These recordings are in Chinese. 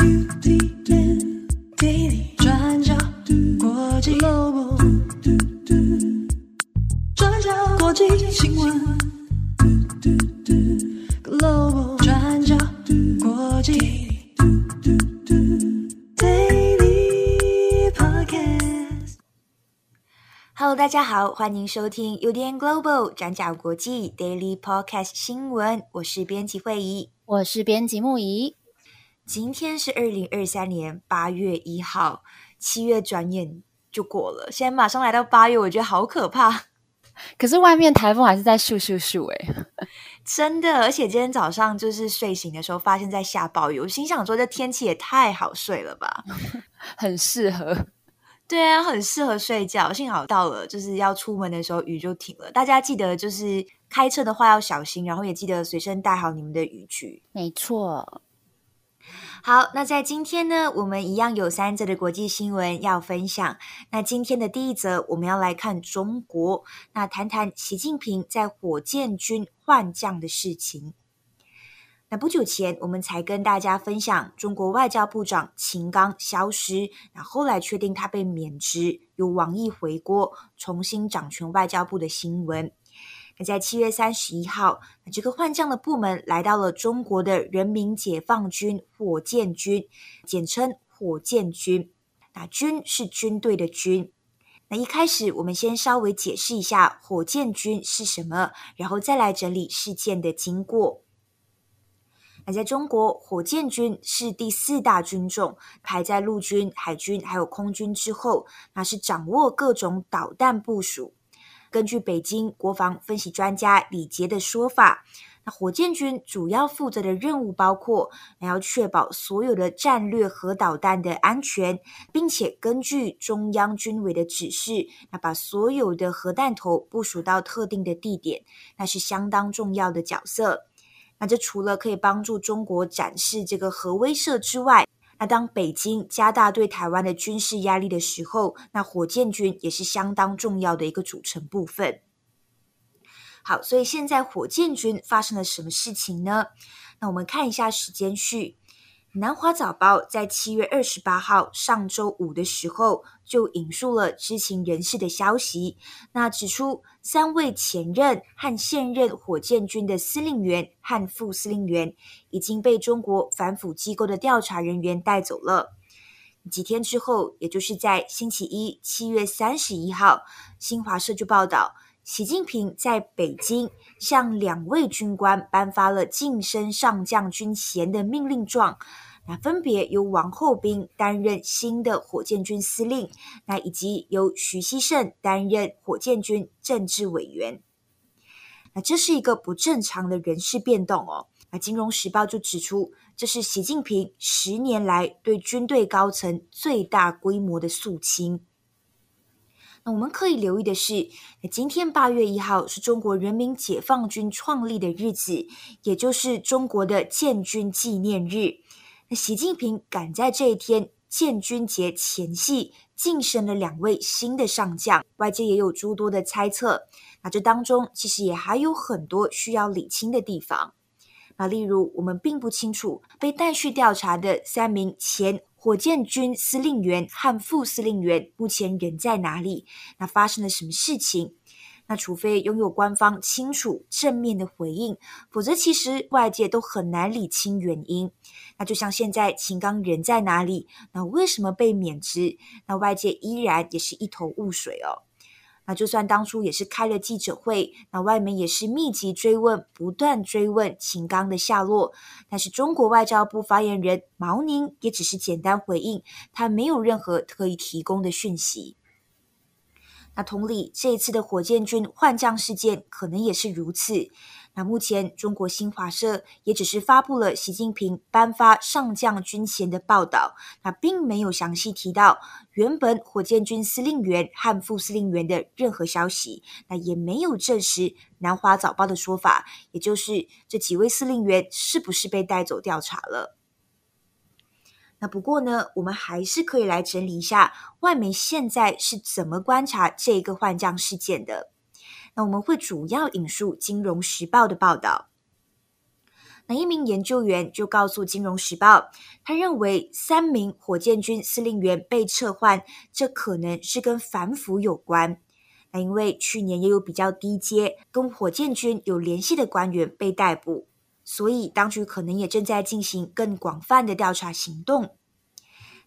Hello，大家好，欢迎收听 UDN Global 转角国际 Daily Podcast 新闻，我是编辑慧仪，我是编辑木仪。今天是二零二三年八月一号，七月转眼就过了，现在马上来到八月，我觉得好可怕。可是外面台风还是在咻咻咻诶，真的，而且今天早上就是睡醒的时候，发现在下暴雨，我心想说这天气也太好睡了吧，很适合。对啊，很适合睡觉。幸好到了就是要出门的时候，雨就停了。大家记得就是开车的话要小心，然后也记得随身带好你们的雨具。没错。好，那在今天呢，我们一样有三则的国际新闻要分享。那今天的第一则，我们要来看中国，那谈谈习近平在火箭军换将的事情。那不久前，我们才跟大家分享中国外交部长秦刚消失，那后来确定他被免职，由王毅回国，重新掌权外交部的新闻。在七月三十一号，这个换将的部门来到了中国的人民解放军火箭军，简称火箭军。那军是军队的军。那一开始，我们先稍微解释一下火箭军是什么，然后再来整理事件的经过。那在中国，火箭军是第四大军种，排在陆军、海军还有空军之后，那是掌握各种导弹部署。根据北京国防分析专家李杰的说法，那火箭军主要负责的任务包括，那要确保所有的战略核导弹的安全，并且根据中央军委的指示，那把所有的核弹头部署到特定的地点，那是相当重要的角色。那这除了可以帮助中国展示这个核威慑之外，那当北京加大对台湾的军事压力的时候，那火箭军也是相当重要的一个组成部分。好，所以现在火箭军发生了什么事情呢？那我们看一下时间序。南华早报在七月二十八号上周五的时候就引述了知情人士的消息，那指出三位前任和现任火箭军的司令员和副司令员已经被中国反腐机构的调查人员带走了。几天之后，也就是在星期一七月三十一号，新华社就报道，习近平在北京向两位军官颁发了晋升上将军衔的命令状，那分别由王厚斌担任新的火箭军司令，那以及由徐锡胜担任火箭军政治委员。那这是一个不正常的人事变动哦。那《金融时报》就指出，这是习近平十年来对军队高层最大规模的肃清。那我们可以留意的是，今天八月一号是中国人民解放军创立的日子，也就是中国的建军纪念日。那习近平赶在这一天建军节前夕晋升了两位新的上将，外界也有诸多的猜测。那这当中其实也还有很多需要理清的地方。那例如，我们并不清楚被带去调查的三名前。火箭军司令员和副司令员目前人在哪里？那发生了什么事情？那除非拥有官方清楚正面的回应，否则其实外界都很难理清原因。那就像现在秦刚人在哪里？那为什么被免职？那外界依然也是一头雾水哦。那就算当初也是开了记者会，那外媒也是密集追问，不断追问秦刚的下落。但是中国外交部发言人毛宁也只是简单回应，他没有任何特意提供的讯息。那同理，这一次的火箭军换将事件可能也是如此。那目前，中国新华社也只是发布了习近平颁发上将军衔的报道，那并没有详细提到原本火箭军司令员和副司令员的任何消息，那也没有证实南华早报的说法，也就是这几位司令员是不是被带走调查了。那不过呢，我们还是可以来整理一下外媒现在是怎么观察这个换将事件的。那我们会主要引述《金融时报》的报道。那一名研究员就告诉《金融时报》，他认为三名火箭军司令员被撤换，这可能是跟反腐有关。那因为去年也有比较低阶跟火箭军有联系的官员被逮捕，所以当局可能也正在进行更广泛的调查行动。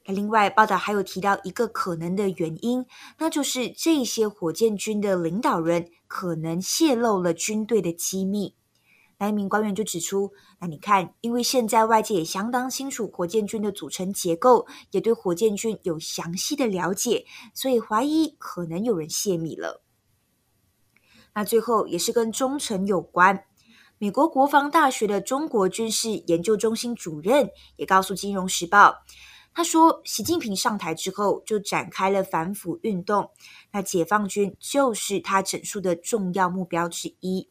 另外报道还有提到一个可能的原因，那就是这些火箭军的领导人可能泄露了军队的机密。那一名官员就指出，那你看，因为现在外界也相当清楚火箭军的组成结构，也对火箭军有详细的了解，所以怀疑可能有人泄密了。那最后也是跟忠诚有关，美国国防大学的中国军事研究中心主任也告诉《金融时报》，他说，习近平上台之后就展开了反腐运动，那解放军就是他整肃的重要目标之一。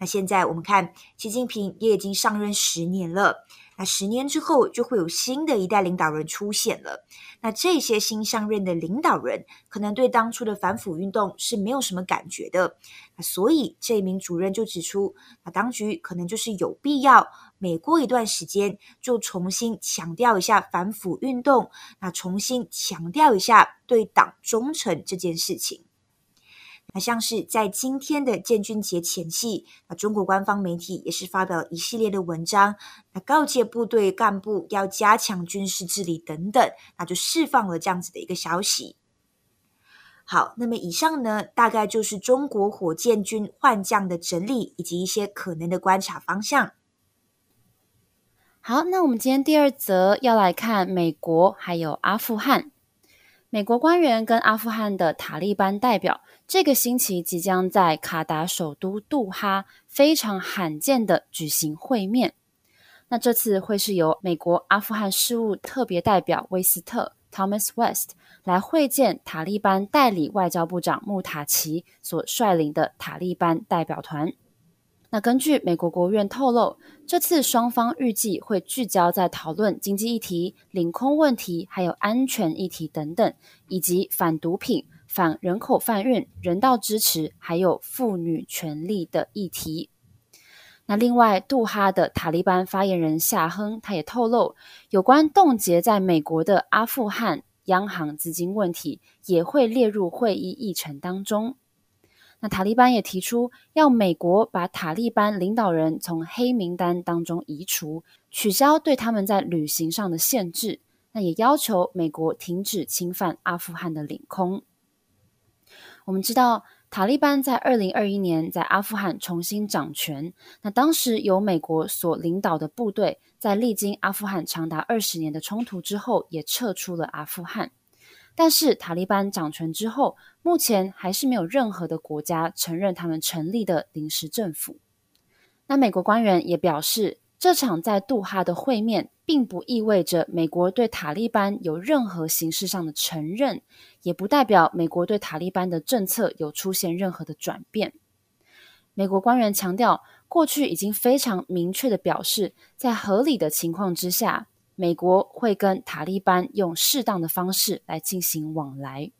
那现在我们看，习近平也已经上任十年了。那十年之后，就会有新的一代领导人出现了。那这些新上任的领导人，可能对当初的反腐运动是没有什么感觉的。所以这名主任就指出，那当局可能就是有必要，每过一段时间就重新强调一下反腐运动，那重新强调一下对党忠诚这件事情。那像是在今天的建军节前夕，那中国官方媒体也是发表了一系列的文章，那告诫部队干部要加强军事治理等等，那就释放了这样子的一个消息。好，那么以上呢，大概就是中国火箭军换将的整理以及一些可能的观察方向。好，那我们今天第二则要来看美国还有阿富汗。美国官员跟阿富汗的塔利班代表，这个星期即将在卡达首都杜哈非常罕见的举行会面。那这次会是由美国阿富汗事务特别代表威斯特 （Thomas West） 来会见塔利班代理外交部长穆塔奇所率领的塔利班代表团。那根据美国国务院透露，这次双方预计会聚焦在讨论经济议题、领空问题，还有安全议题等等，以及反毒品、反人口贩运、人道支持，还有妇女权利的议题。那另外，杜哈的塔利班发言人夏亨他也透露，有关冻结在美国的阿富汗央行资金问题，也会列入会议议程当中。那塔利班也提出，要美国把塔利班领导人从黑名单当中移除，取消对他们在旅行上的限制。那也要求美国停止侵犯阿富汗的领空。我们知道，塔利班在二零二一年在阿富汗重新掌权。那当时由美国所领导的部队，在历经阿富汗长达二十年的冲突之后，也撤出了阿富汗。但是塔利班掌权之后，目前还是没有任何的国家承认他们成立的临时政府。那美国官员也表示，这场在杜哈的会面，并不意味着美国对塔利班有任何形式上的承认，也不代表美国对塔利班的政策有出现任何的转变。美国官员强调，过去已经非常明确的表示，在合理的情况之下，美国会跟塔利班用适当的方式来进行往来，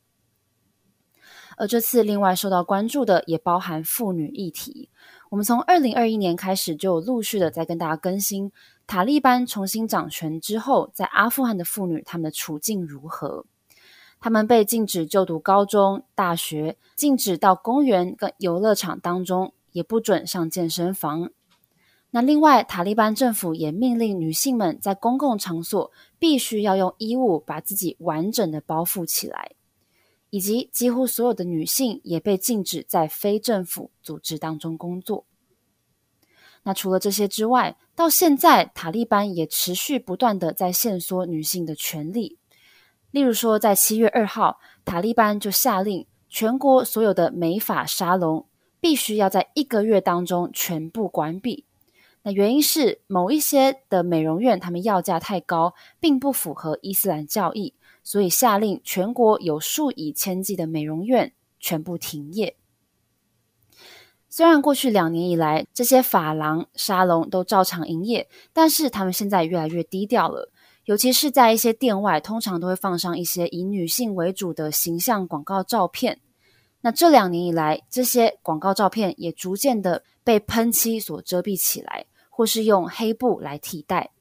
而这次另外受到关注的也包含妇女议题。我们从二零二一年开始就有陆续的在跟大家更新塔利班重新掌权之后，在阿富汗的妇女她们的处境如何？她们被禁止就读高中、大学，禁止到公园跟游乐场当中，也不准上健身房。那另外，塔利班政府也命令女性们在公共场所必须要用衣物把自己完整的包覆起来，以及几乎所有的女性也被禁止在非政府组织当中工作。那除了这些之外，到现在塔利班也持续不断的在限缩女性的权利。例如说，在七月二号，塔利班就下令全国所有的美发沙龙必须要在一个月当中全部关闭。那原因是某一些的美容院，他们要价太高，并不符合伊斯兰教义，所以下令全国有数以千计的美容院全部停业。虽然过去两年以来，这些发廊、沙龙都照常营业，但是他们现在越来越低调了，尤其是在一些店外，通常都会放上一些以女性为主的形象广告照片。那这两年以来，这些广告照片也逐渐的被喷漆所遮蔽起来。或是用黑布来替代。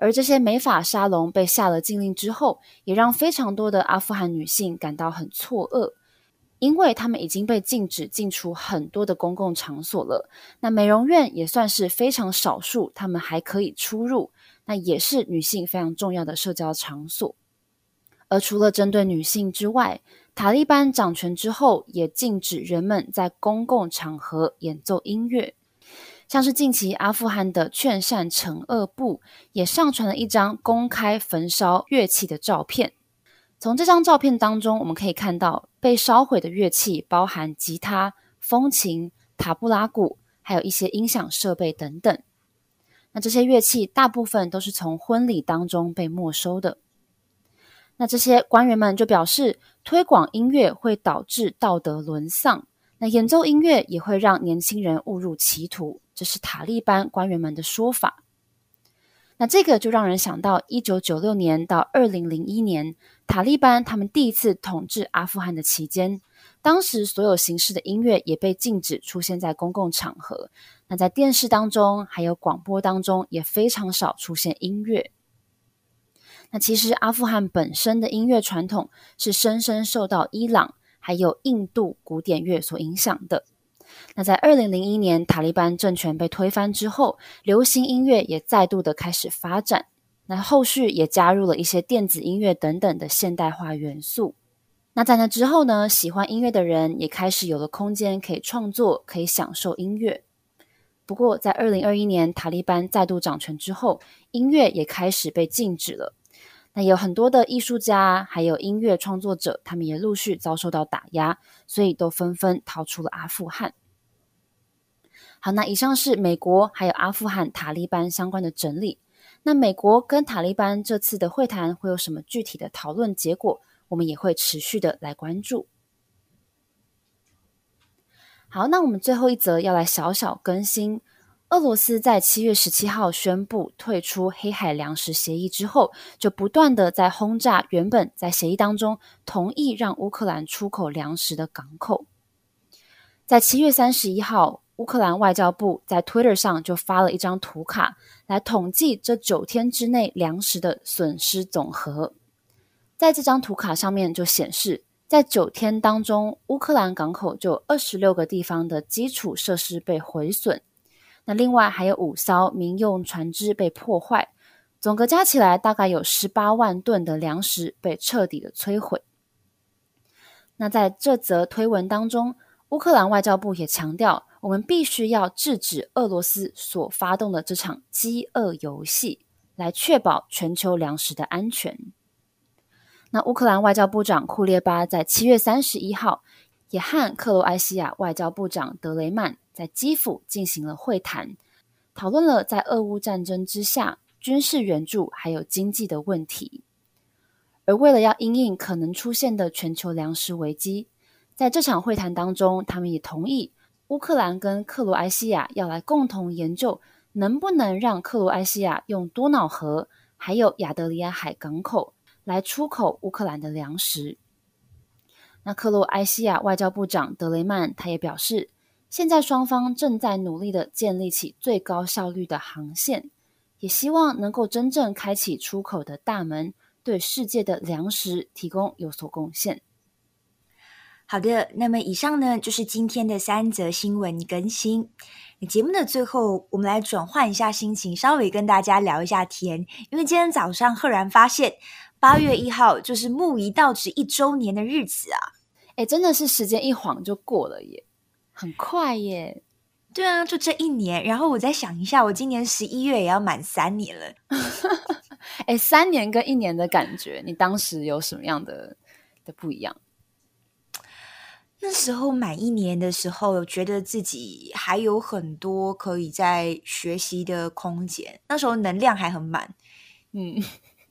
而这些美发沙龙被下了禁令之后，也让非常多的阿富汗女性感到很错愕，因为她们已经被禁止进出很多的公共场所了。那美容院也算是非常少数，她们还可以出入，那也是女性非常重要的社交场所。而除了针对女性之外，塔利班掌权之后，也禁止人们在公共场合演奏音乐。像是近期阿富汗的劝善惩恶部也上传了一张公开焚烧乐器的照片。从这张照片当中，我们可以看到被烧毁的乐器包含吉他、风琴、塔布拉鼓，还有一些音响设备等等。那这些乐器大部分都是从婚礼当中被没收的。那这些官员们就表示，推广音乐会导致道德沦丧。那演奏音乐也会让年轻人误入歧途，这是塔利班官员们的说法。那这个就让人想到，一九九六年到二零零一年，塔利班他们第一次统治阿富汗的期间，当时所有形式的音乐也被禁止出现在公共场合。那在电视当中，还有广播当中，也非常少出现音乐。那其实阿富汗本身的音乐传统是深深受到伊朗，还有印度古典乐所影响的。那在二零零一年塔利班政权被推翻之后，流行音乐也再度的开始发展。那后续也加入了一些电子音乐等等的现代化元素。那在那之后呢，喜欢音乐的人也开始有了空间可以创作，可以享受音乐。不过在二零二一年塔利班再度掌权之后，音乐也开始被禁止了。那有很多的艺术家，还有音乐创作者，他们也陆续遭受到打压，所以都纷纷逃出了阿富汗。好，那以上是美国还有阿富汗塔利班相关的整理。那美国跟塔利班这次的会谈会有什么具体的讨论结果？我们也会持续的来关注。好，那我们最后一则要来小小更新。俄罗斯在七月十七号宣布退出黑海粮食协议之后，就不断的在轰炸原本在协议当中同意让乌克兰出口粮食的港口。在七月三十一号，乌克兰外交部在 Twitter 上就发了一张图卡，来统计这九天之内粮食的损失总和。在这张图卡上面就显示，在九天当中，乌克兰港口就有二十六个地方的基础设施被毁损。那另外还有五艘民用船只被破坏，总个加起来大概有十八万吨的粮食被彻底的摧毁。那在这则推文当中，乌克兰外交部也强调，我们必须要制止俄罗斯所发动的这场饥饿游戏，来确保全球粮食的安全。那乌克兰外交部长库列巴在七月三十一号也和克罗埃西亚外交部长德雷曼。在基辅进行了会谈，讨论了在俄乌战争之下军事援助还有经济的问题。而为了要因应可能出现的全球粮食危机，在这场会谈当中，他们也同意乌克兰跟克罗埃西亚要来共同研究，能不能让克罗埃西亚用多瑙河还有亚得里亚海港口来出口乌克兰的粮食。那克罗埃西亚外交部长德雷曼他也表示。现在双方正在努力的建立起最高效率的航线，也希望能够真正开启出口的大门，对世界的粮食提供有所贡献。好的，那么以上呢就是今天的三则新闻更新。节目的最后，我们来转换一下心情，稍微跟大家聊一下天，因为今天早上赫然发现八月一号就是木仪到职一周年的日子啊！哎，真的是时间一晃就过了耶。很快耶，对啊，就这一年。然后我再想一下，我今年十一月也要满三年了。哎，三年跟一年的感觉，你当时有什么样的的不一样？那时候满一年的时候，觉得自己还有很多可以在学习的空间。那时候能量还很满，嗯，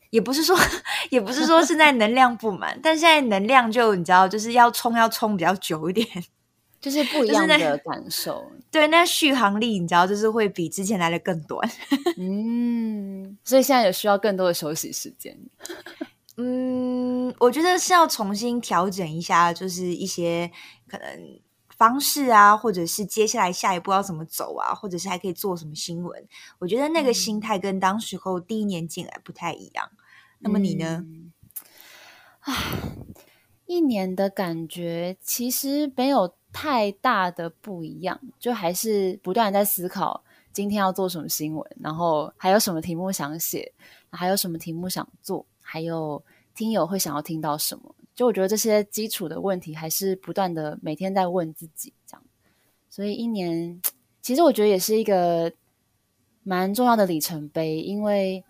也不是说，也不是说现在能量不满，但现在能量就你知道，就是要冲，要冲比较久一点。就是不一样的感受，对，那续航力你知道，就是会比之前来的更短。嗯，所以现在有需要更多的休息时间。嗯，我觉得是要重新调整一下，就是一些可能方式啊，或者是接下来下一步要怎么走啊，或者是还可以做什么新闻。我觉得那个心态跟当时候第一年进来不太一样。那么你呢？唉，一年的感觉其实没有太大的不一样，就还是不断在思考今天要做什么新闻，然后还有什么题目想写，还有什么题目想做，还有听友会想要听到什么。就我觉得这些基础的问题，还是不断的每天在问自己这样，所以一年其实我觉得也是一个蛮重要的里程碑，因为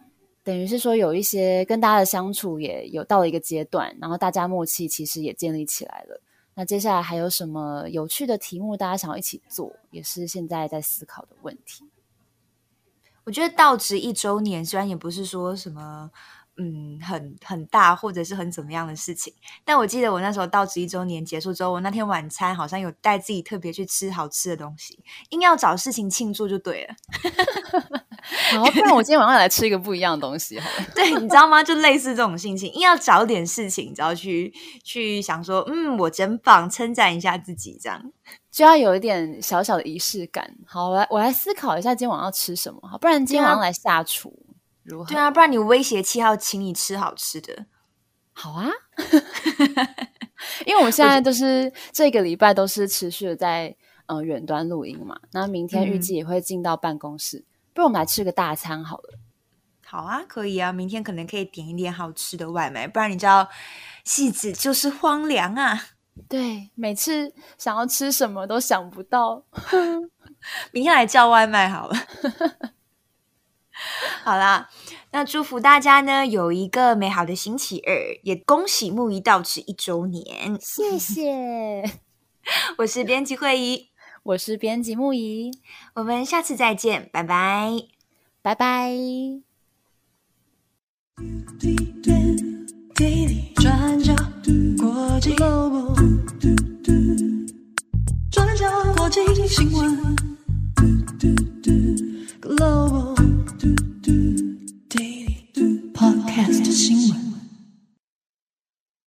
等于是说有一些跟大家的相处也有到了一个阶段，然后大家默契其实也建立起来了。那接下来还有什么有趣的题目大家想要一起做，也是现在在思考的问题。我觉得到职一周年，虽然也不是说什么。嗯，很很大或者是很怎么样的事情，但我记得我那时候到职一周年结束之后，我那天晚餐好像有带自己特别去吃好吃的东西，硬要找事情庆祝就对了。好，不然我今天晚上来吃一个不一样的东西好了。对，你知道吗？就类似这种心情，硬要找点事情，然后去去想说，嗯，我真棒，称赞一下自己，这样就要有一点小小的仪式感。好，我来我来思考一下今天晚上要吃什么，好，不然今天晚上来下厨如何。对啊，不然你威胁七号请你吃好吃的，好啊，因为我们现在都是这个礼拜都是持续的在呃远端录音嘛，那明天预计也会进到办公室，嗯、不如我们来吃个大餐好了。好啊，可以啊，明天可能可以点一点好吃的外卖，不然你知道戏子就是荒凉啊。对，每次想要吃什么都想不到，明天来叫外卖好了。好啦，那祝福大家呢有一个美好的星期二，也恭喜木仪到职一周年，谢谢。我是编辑慧仪，我是编辑木仪，我们下次再见，拜拜，拜拜。daily 转角国际新闻 Global Podcast 新闻。